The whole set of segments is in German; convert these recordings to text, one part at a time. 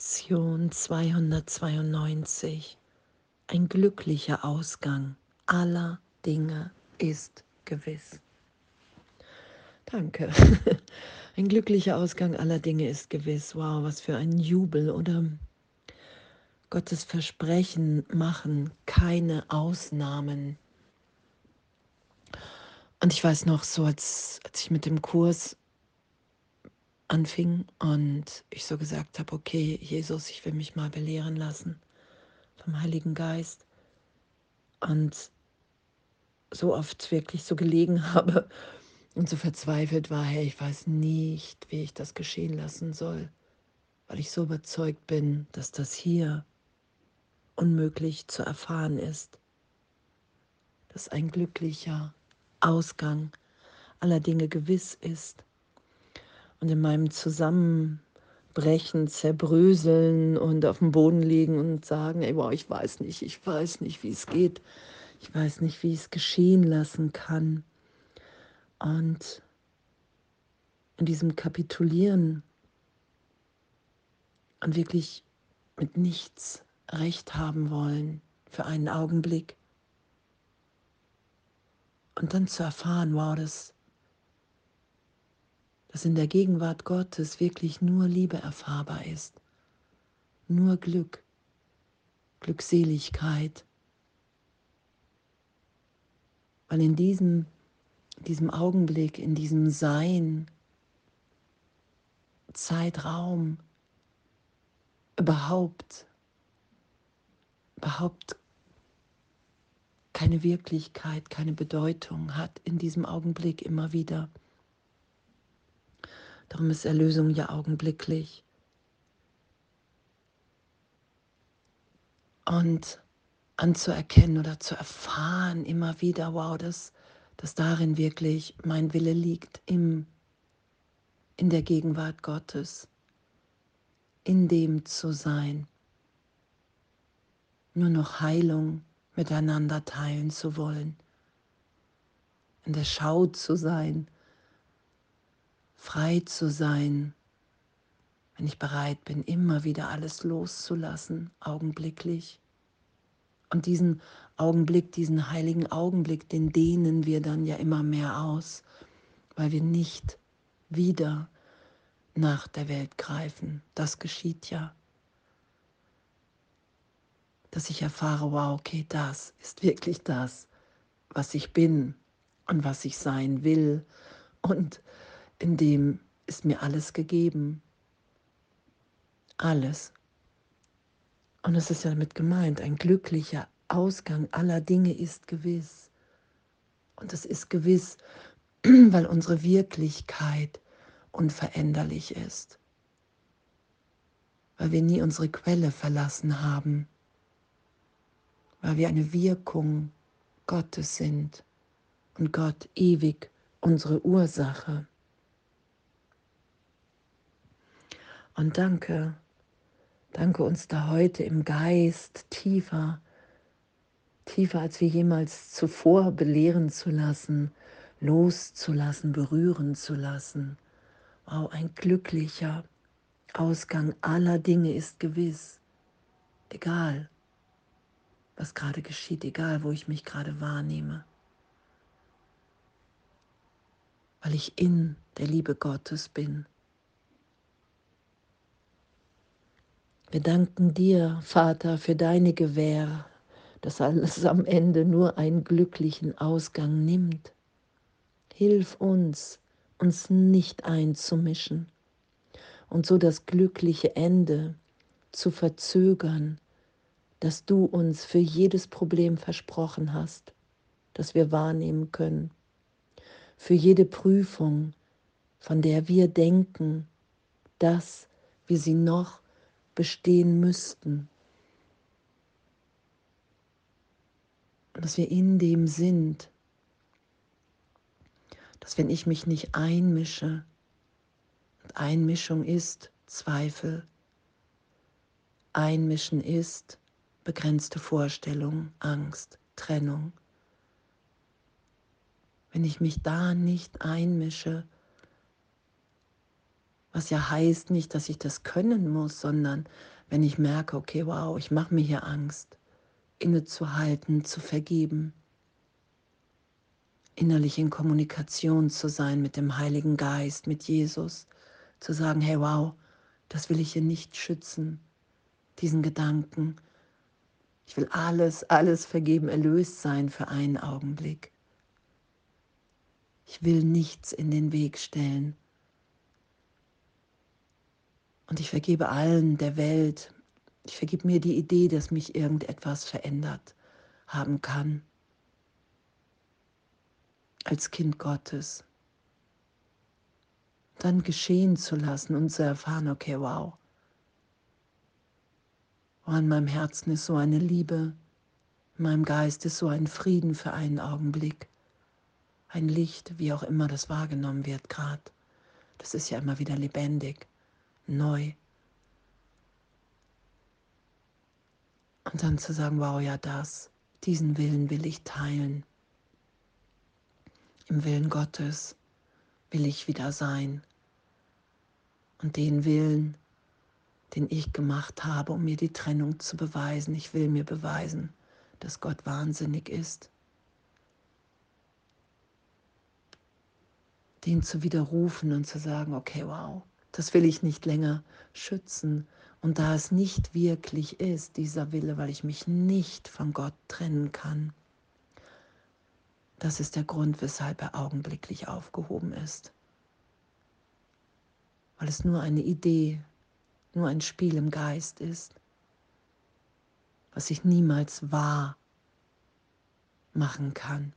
Lektion 292. Ein glücklicher Ausgang aller Dinge ist gewiss. Danke. Ein glücklicher Ausgang aller Dinge ist gewiss. Wow, was für ein Jubel oder Gottes Versprechen machen keine Ausnahmen. Und ich weiß noch, so als, als ich mit dem Kurs anfing und ich so gesagt habe, okay, Jesus, ich will mich mal belehren lassen vom Heiligen Geist. Und so oft wirklich so gelegen habe und so verzweifelt war, hey, ich weiß nicht, wie ich das geschehen lassen soll, weil ich so überzeugt bin, dass das hier unmöglich zu erfahren ist, dass ein glücklicher Ausgang aller Dinge gewiss ist und in meinem Zusammenbrechen, Zerbröseln und auf dem Boden liegen und sagen, ey, wow, ich weiß nicht, ich weiß nicht, wie es geht, ich weiß nicht, wie ich es geschehen lassen kann. Und in diesem Kapitulieren und wirklich mit nichts recht haben wollen für einen Augenblick. Und dann zu erfahren, wow, das dass in der Gegenwart Gottes wirklich nur Liebe erfahrbar ist, nur Glück, Glückseligkeit. Weil in diesem, diesem Augenblick, in diesem Sein, Zeitraum überhaupt, überhaupt keine Wirklichkeit, keine Bedeutung hat in diesem Augenblick immer wieder. Darum ist Erlösung ja augenblicklich. Und anzuerkennen oder zu erfahren immer wieder, wow, dass, dass darin wirklich mein Wille liegt, im, in der Gegenwart Gottes, in dem zu sein, nur noch Heilung miteinander teilen zu wollen, in der Schau zu sein, frei zu sein, wenn ich bereit bin, immer wieder alles loszulassen, augenblicklich. Und diesen Augenblick, diesen heiligen Augenblick, den dehnen wir dann ja immer mehr aus, weil wir nicht wieder nach der Welt greifen. Das geschieht ja. Dass ich erfahre, wow, okay, das ist wirklich das, was ich bin und was ich sein will. Und in dem ist mir alles gegeben. Alles. Und es ist ja damit gemeint, ein glücklicher Ausgang aller Dinge ist gewiss. Und es ist gewiss, weil unsere Wirklichkeit unveränderlich ist. Weil wir nie unsere Quelle verlassen haben. Weil wir eine Wirkung Gottes sind und Gott ewig unsere Ursache. Und danke, danke uns da heute im Geist tiefer, tiefer als wir jemals zuvor belehren zu lassen, loszulassen, berühren zu lassen. Wow, ein glücklicher Ausgang aller Dinge ist gewiss. Egal, was gerade geschieht, egal, wo ich mich gerade wahrnehme. Weil ich in der Liebe Gottes bin. Wir danken dir, Vater, für deine Gewähr, dass alles am Ende nur einen glücklichen Ausgang nimmt. Hilf uns, uns nicht einzumischen und so das glückliche Ende zu verzögern, das du uns für jedes Problem versprochen hast, das wir wahrnehmen können, für jede Prüfung, von der wir denken, dass wir sie noch bestehen müssten. Dass wir in dem sind, dass wenn ich mich nicht einmische, und Einmischung ist Zweifel, Einmischen ist begrenzte Vorstellung, Angst, Trennung. Wenn ich mich da nicht einmische, Was ja heißt nicht, dass ich das können muss, sondern wenn ich merke, okay, wow, ich mache mir hier Angst, innezuhalten, zu vergeben, innerlich in Kommunikation zu sein mit dem Heiligen Geist, mit Jesus, zu sagen, hey, wow, das will ich hier nicht schützen, diesen Gedanken. Ich will alles, alles vergeben, erlöst sein für einen Augenblick. Ich will nichts in den Weg stellen. Und ich vergebe allen der Welt. Ich vergebe mir die Idee, dass mich irgendetwas verändert haben kann. Als Kind Gottes. Dann geschehen zu lassen und zu erfahren, okay, wow. Oh, in meinem Herzen ist so eine Liebe, in meinem Geist ist so ein Frieden für einen Augenblick ein Licht, wie auch immer das wahrgenommen wird gerade. Das ist ja immer wieder lebendig, neu. Und dann zu sagen, wow, ja das, diesen Willen will ich teilen. Im Willen Gottes will ich wieder sein. Und den Willen, den ich gemacht habe, um mir die Trennung zu beweisen, ich will mir beweisen, dass Gott wahnsinnig ist den zu widerrufen und zu sagen, okay, wow, das will ich nicht länger schützen. Und da es nicht wirklich ist, dieser Wille, weil ich mich nicht von Gott trennen kann, das ist der Grund, weshalb er augenblicklich aufgehoben ist. Weil es nur eine Idee, nur ein Spiel im Geist ist, was ich niemals wahr machen kann.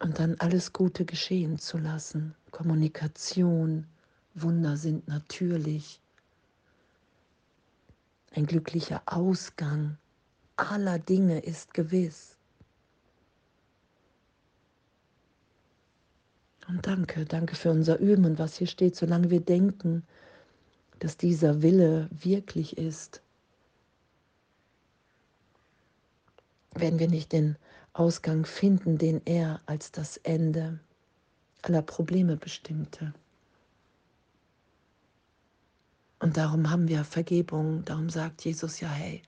Und dann alles Gute geschehen zu lassen. Kommunikation, Wunder sind natürlich. Ein glücklicher Ausgang aller Dinge ist gewiss. Und danke, danke für unser Üben und was hier steht, solange wir denken, dass dieser Wille wirklich ist, werden wir nicht den Ausgang finden, den er als das Ende aller Probleme bestimmte. Und darum haben wir Vergebung, darum sagt Jesus ja, hey,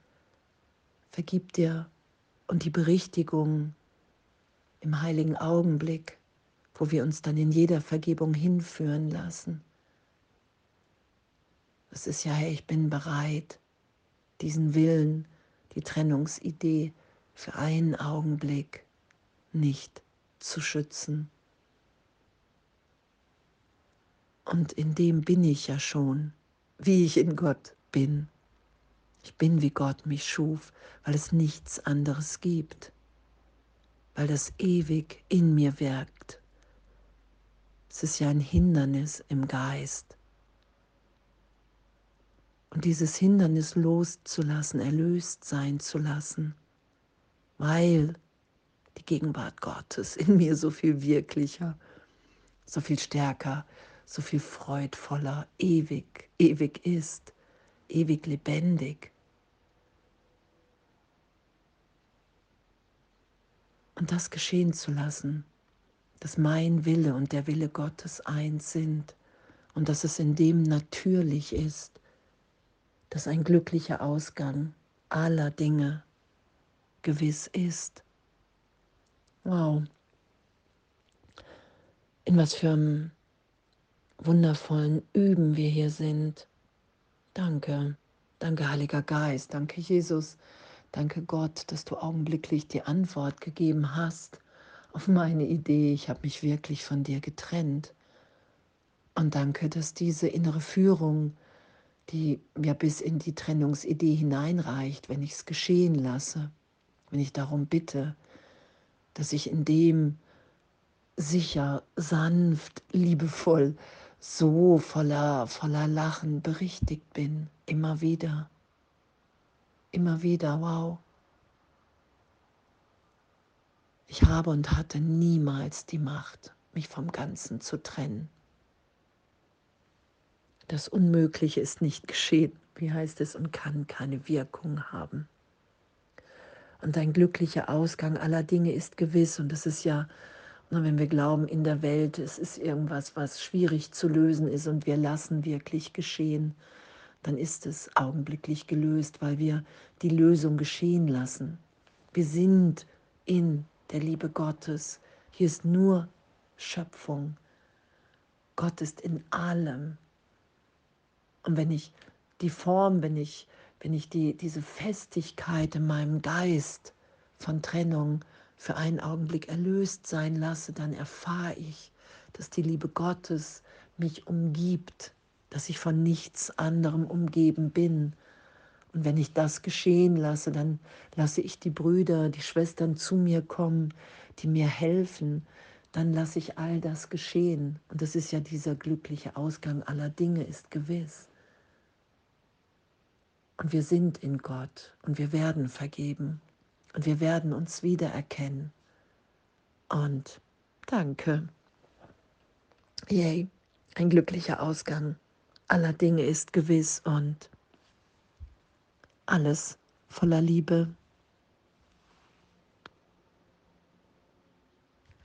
vergib dir und die Berichtigung im heiligen Augenblick, wo wir uns dann in jeder Vergebung hinführen lassen. Das ist ja, hey, ich bin bereit, diesen Willen, die Trennungsidee für einen Augenblick nicht zu schützen. Und in dem bin ich ja schon, wie ich in Gott bin. Ich bin, wie Gott mich schuf, weil es nichts anderes gibt, weil das ewig in mir wirkt. Es ist ja ein Hindernis im Geist. Und dieses Hindernis loszulassen, erlöst sein zu lassen, weil die Gegenwart Gottes in mir so viel wirklicher, so viel stärker, so viel freudvoller, ewig, ewig ist, ewig lebendig. Und das geschehen zu lassen, dass mein Wille und der Wille Gottes eins sind und dass es in dem natürlich ist, dass ein glücklicher Ausgang aller Dinge gewiss ist. Wow. In was für einem wundervollen Üben wir hier sind. Danke. Danke, Heiliger Geist. Danke, Jesus. Danke, Gott, dass du augenblicklich die Antwort gegeben hast auf meine Idee. Ich habe mich wirklich von dir getrennt. Und danke, dass diese innere Führung, die mir bis in die Trennungsidee hineinreicht, wenn ich es geschehen lasse, wenn ich darum bitte, dass ich in dem sicher, sanft, liebevoll, so voller, voller Lachen berichtigt bin, immer wieder, immer wieder, wow. Ich habe und hatte niemals die Macht, mich vom Ganzen zu trennen. Das Unmögliche ist nicht geschehen, wie heißt es, und kann keine Wirkung haben. Und ein glücklicher Ausgang aller Dinge ist gewiss. Und das ist ja wenn wir glauben, in der Welt, es ist irgendwas, was schwierig zu lösen ist und wir lassen wirklich geschehen, dann ist es augenblicklich gelöst, weil wir die Lösung geschehen lassen. Wir sind in der Liebe Gottes. Hier ist nur Schöpfung. Gott ist in allem. Und wenn ich die Form, wenn ich, wenn ich die, diese Festigkeit in meinem Geist von Trennung für einen Augenblick erlöst sein lasse, dann erfahre ich, dass die Liebe Gottes mich umgibt, dass ich von nichts anderem umgeben bin. Und wenn ich das geschehen lasse, dann lasse ich die Brüder, die Schwestern zu mir kommen, die mir helfen, dann lasse ich all das geschehen. Und das ist ja dieser glückliche Ausgang aller Dinge ist gewiss. Und wir sind in Gott und wir werden vergeben und wir werden uns wiedererkennen. Und danke. Yay, ein glücklicher Ausgang aller Dinge ist gewiss und alles voller Liebe.